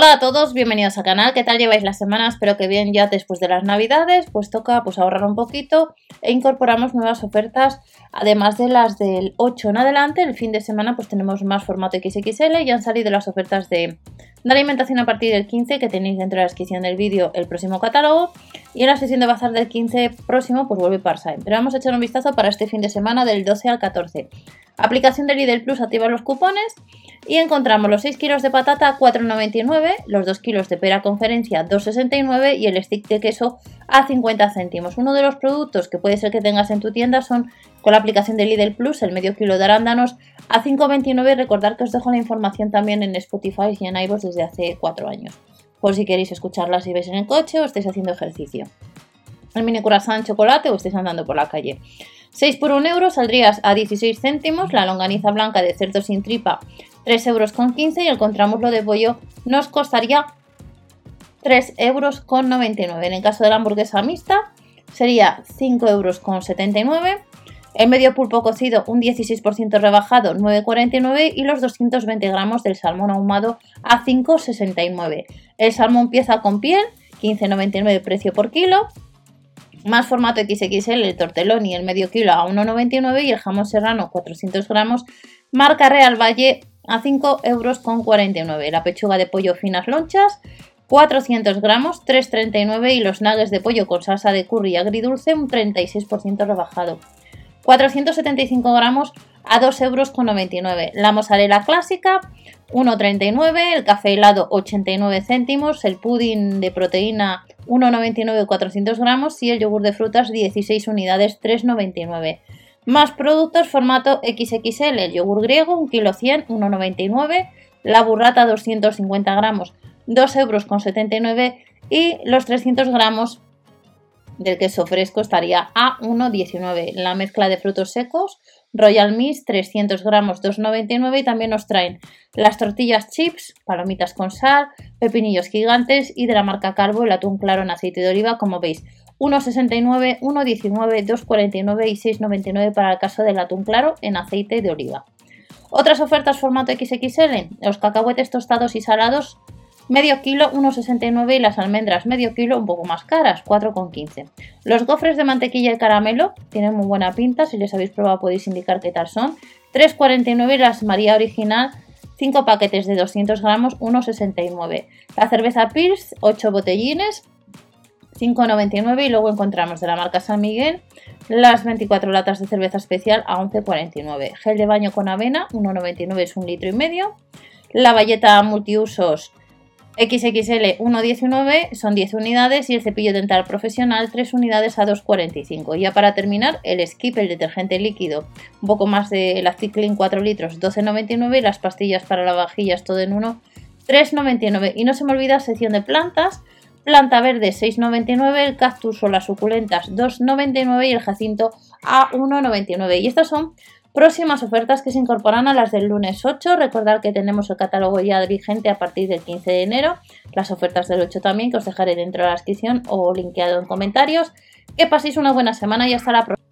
Hola a todos, bienvenidos al canal. ¿Qué tal lleváis la semana? Espero que bien ya después de las navidades. Pues toca pues ahorrar un poquito e incorporamos nuevas ofertas. Además de las del 8 en adelante, el fin de semana pues tenemos más formato XXL y han salido las ofertas de, de alimentación a partir del 15 que tenéis dentro de la descripción del vídeo el próximo catálogo. Y en la sesión de bazar del 15 próximo pues vuelve Parsaim. Pero vamos a echar un vistazo para este fin de semana del 12 al 14. Aplicación de Lidl Plus activa los cupones y encontramos los 6 kilos de patata a 4,99, los 2 kilos de pera conferencia 2,69 y el stick de queso a 50 céntimos. Uno de los productos que puede ser que tengas en tu tienda son con la aplicación de Lidl Plus el medio kilo de arándanos a 5,29. Recordad que os dejo la información también en Spotify y en iVoox desde hace 4 años, por si queréis escucharlas si vais en el coche o estáis haciendo ejercicio. El mini croissant chocolate o estáis andando por la calle. 6 por 1 euro saldrías a 16 céntimos, la longaniza blanca de cerdo sin tripa 3 euros con 15 y el contramuslo de pollo nos costaría 3 euros con 99. En el caso de la hamburguesa mixta sería 5 euros con 79. El medio pulpo cocido un 16% rebajado 9,49 y los 220 gramos del salmón ahumado a 5,69. El salmón pieza con piel 15,99 precio por kilo más formato XXL, el tortelón y el medio kilo a 1,99 y el jamón serrano 400 gramos, marca Real Valle a 5,49 euros. La pechuga de pollo finas lonchas 400 gramos, 3,39 y los nuggets de pollo con salsa de curry agridulce un 36% rebajado. 475 gramos a 2,99 euros. La mozzarella clásica 1,39, el café helado 89 céntimos, el pudding de proteína 1,99 400 gramos y el yogur de frutas 16 unidades 3,99. Más productos formato XXL, el yogur griego 1 kg 100 1,99, la burrata 250 gramos 2,79 euros y los 300 gramos del queso fresco estaría a 1,19. La mezcla de frutos secos Royal Mist 300 gramos 2,99 y también nos traen las tortillas chips, palomitas con sal, pepinillos gigantes y de la marca Carbo el atún claro en aceite de oliva como veis 1,69, 1,19, 2,49 y 6,99 para el caso del atún claro en aceite de oliva. Otras ofertas formato XXL, los cacahuetes tostados y salados medio kilo 1,69 y las almendras medio kilo un poco más caras, 4,15. Los gofres de mantequilla y caramelo tienen muy buena pinta, si les habéis probado podéis indicar qué tal son. 3,49 y las María original 5 paquetes de 200 gramos 1,69. La cerveza Pierce 8 botellines 5,99 y luego encontramos de la marca San Miguel las 24 latas de cerveza especial a 11,49. Gel de baño con avena 1,99 es un litro y medio. La valleta multiusos XXL 1,19 son 10 unidades y el cepillo dental profesional 3 unidades a 2,45. Ya para terminar, el Skip, el detergente líquido, un poco más de la Clean 4 litros, 12,99 y las pastillas para lavavajillas todo en uno, 3,99. Y no se me olvida sección de plantas, planta verde 6,99, el cactus o las suculentas 2,99 y el jacinto a 1,99. Y estas son Próximas ofertas que se incorporan a las del lunes 8. Recordad que tenemos el catálogo ya vigente a partir del 15 de enero. Las ofertas del 8 también, que os dejaré dentro de la descripción o linkeado en comentarios. Que paséis una buena semana y hasta la próxima.